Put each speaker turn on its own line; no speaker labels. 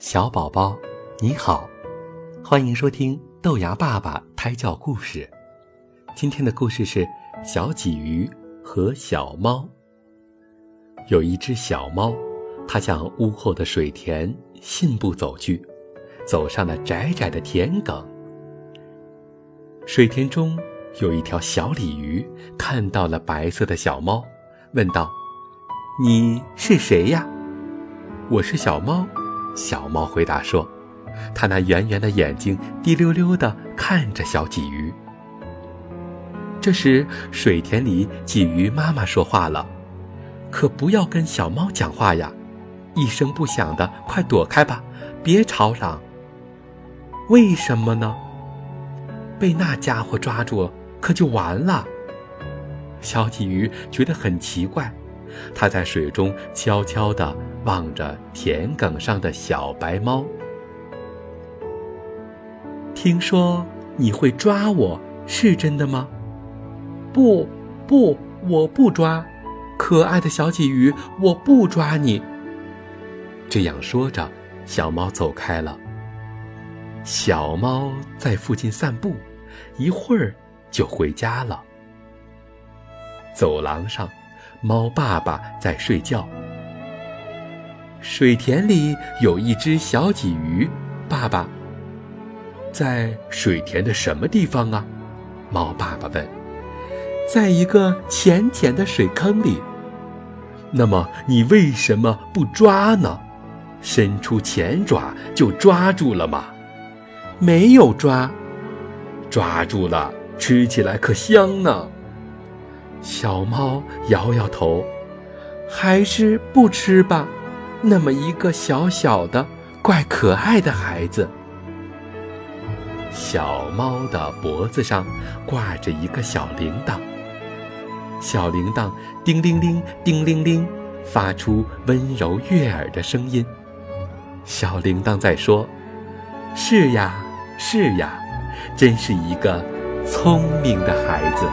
小宝宝，你好，欢迎收听豆芽爸爸胎教故事。今天的故事是小鲫鱼和小猫。有一只小猫，它向屋后的水田信步走去，走上了窄窄的田埂。水田中有一条小鲤鱼，看到了白色的小猫，问道：“你是谁呀？”“我是小猫。”小猫回答说：“它那圆圆的眼睛滴溜溜地看着小鲫鱼。”这时，水田里鲫鱼妈妈说话了：“可不要跟小猫讲话呀，一声不响的，快躲开吧，别吵嚷。”为什么呢？被那家伙抓住，可就完了。小鲫鱼觉得很奇怪。它在水中悄悄地望着田埂上的小白猫。听说你会抓我，是真的吗？不，不，我不抓，可爱的小鲫鱼，我不抓你。这样说着，小猫走开了。小猫在附近散步，一会儿就回家了。走廊上。猫爸爸在睡觉。水田里有一只小鲫鱼，爸爸在水田的什么地方啊？猫爸爸问。在一个浅浅的水坑里。那么你为什么不抓呢？伸出前爪就抓住了吗？没有抓。抓住了，吃起来可香呢。小猫摇摇头，还是不吃吧。那么一个小小的、怪可爱的孩子。小猫的脖子上挂着一个小铃铛，小铃铛叮铃铃、叮铃铃，发出温柔悦耳的声音。小铃铛在说：“是呀，是呀，真是一个聪明的孩子。”